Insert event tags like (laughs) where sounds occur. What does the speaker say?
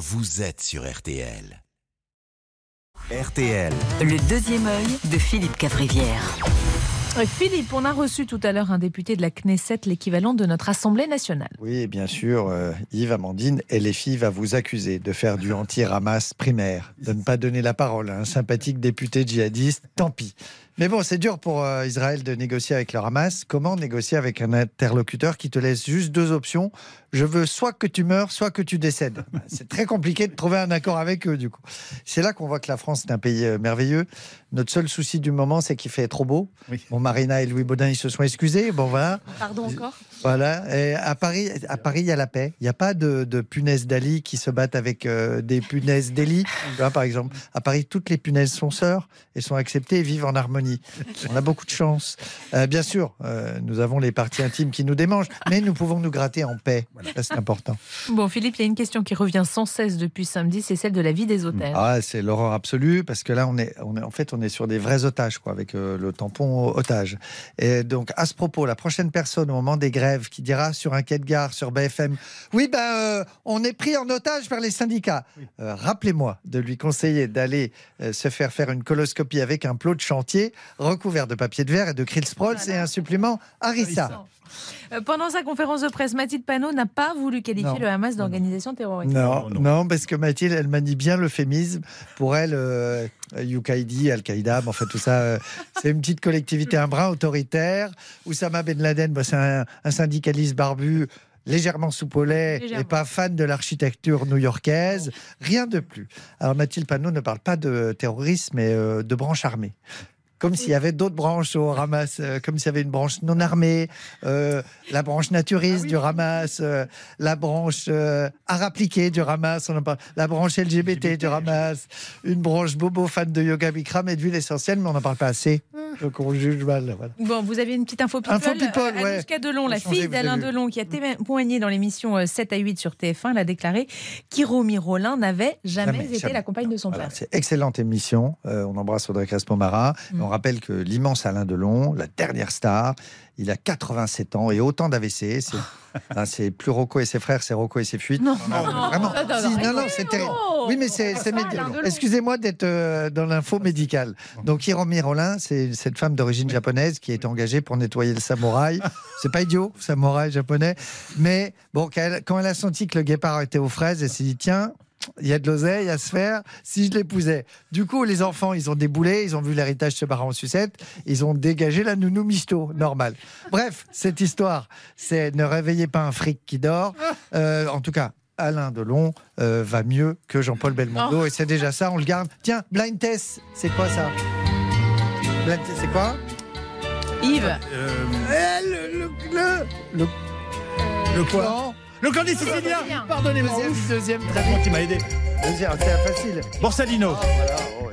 vous êtes sur RTL. RTL. Le deuxième œil de Philippe Cavrivière. Euh, Philippe, on a reçu tout à l'heure un député de la Knesset, l'équivalent de notre Assemblée nationale. Oui, bien sûr, euh, Yves Amandine, LFI va vous accuser de faire du anti-ramas primaire, de ne pas donner la parole à un sympathique député djihadiste, tant pis. Mais bon, c'est dur pour euh, Israël de négocier avec le Hamas. Comment négocier avec un interlocuteur qui te laisse juste deux options? Je veux soit que tu meurs, soit que tu décèdes. (laughs) C'est très compliqué de trouver un accord avec eux, du coup. C'est là qu'on voit que la France est un pays euh, merveilleux. Notre seul souci du moment, c'est qu'il fait trop beau. Bon, Marina et Louis Baudin, ils se sont excusés. Bon, voilà. Pardon encore Voilà. Et à Paris, à Paris, il y a la paix. Il n'y a pas de, de punaises d'Ali qui se battent avec euh, des punaises d'Eli. Par exemple, à Paris, toutes les punaises sont sœurs et sont acceptées et vivent en harmonie. On a beaucoup de chance. Euh, bien sûr, euh, nous avons les parties intimes qui nous démangent, mais nous pouvons nous gratter en paix. Ça, c'est important. Bon, Philippe, il y a une question qui revient sans cesse depuis samedi, c'est celle de la vie des otages. Ah, c'est l'horreur absolue parce que là, on est, on est, en fait, on est sur des vrais otages, quoi, avec euh, le tampon otage. Et donc, à ce propos, la prochaine personne au moment des grèves qui dira sur un quai de gare, sur BFM, oui, ben, euh, on est pris en otage par les syndicats. Euh, Rappelez-moi de lui conseiller d'aller euh, se faire faire une coloscopie avec un plot de chantier recouvert de papier de verre et de krill et un supplément Harissa. Euh, Pendant sa conférence de presse, Mathilde Panot n'a pas voulu qualifier Non. le Hamas d'organisation terroriste. Non, non, parce que Mathilde, elle manie bien l'euphémisme. Pour elle, euh, Yukaidi, Al-Qaïda, enfin tout ça, euh, c'est une petite collectivité, un brin autoritaire. Oussama Ben Laden, bah, c'est un, un syndicaliste barbu légèrement soupolé et pas fan de l'architecture new-yorkaise. Rien de plus. Alors Mathilde Panot ne parle pas de terrorisme, mais euh, de branche armée. Comme s'il y avait d'autres branches au Hamas, euh, comme s'il y avait une branche non armée, euh, la branche naturiste du Hamas, euh, la branche euh, art appliqué du Hamas, on en parle, la branche LGBT du Hamas, une branche bobo fan de yoga Bikram et d'huile essentielle, mais on n'en parle pas assez. (laughs) Donc on juge mal. Voilà. Bon, vous avez une petite info people. Info people, Euh, ouais. Anouchka Delon, la fille d'Alain. Delon, qui a témoigné dans l'émission euh, 7 à 8 sur TF1, elle a déclaré qu'Hiromi Rollin n'avait jamais, Jamais, été jamais. la compagne de son Voilà, père. c'est excellente émission. Euh, on embrasse Audrey Crespo-Mara. Mm. On rappelle que l'immense Alain Delon, la dernière star, il a 87 ans et autant d'AVC. C'est (laughs) ah, c'est plus Rocco et ses frères, c'est Rocco et ses fuites. Non, Non, non, vraiment. non, non, Si, non, c'est terrible. Oui, mais c'est. Excusez-moi d'être euh, dans l'info médicale. Donc, Hiromi Rollin, c'est cette femme d'origine japonaise qui est engagée pour nettoyer le samouraï. (laughs) C'est pas idiot, samouraï japonais. Mais bon, quand elle, quand elle a senti que le guépard était aux fraises, elle s'est dit tiens. Il y a de l'oseille à se faire si je l'épousais. Du coup, les enfants, ils ont déboulé, ils ont vu l'héritage se barrer en sucette, ils ont dégagé la nounou misto, normal. Bref, cette histoire, c'est ne réveillez pas un fric qui dort. Euh, en tout cas, Alain Delon euh, va mieux que Jean-Paul Belmondo. Et c'est déjà ça, on le garde. Tiens, Blind Test, c'est quoi ça? Blind Test, c'est quoi? Yves, le, le, le, le, le quoi? Le clan des Siciliens Bien. Pardonnez-moi, Deuxième, très moi qui m'a aidé. Deuxième, c'est facile. Borsalino. Ah, voilà, oh, ouais.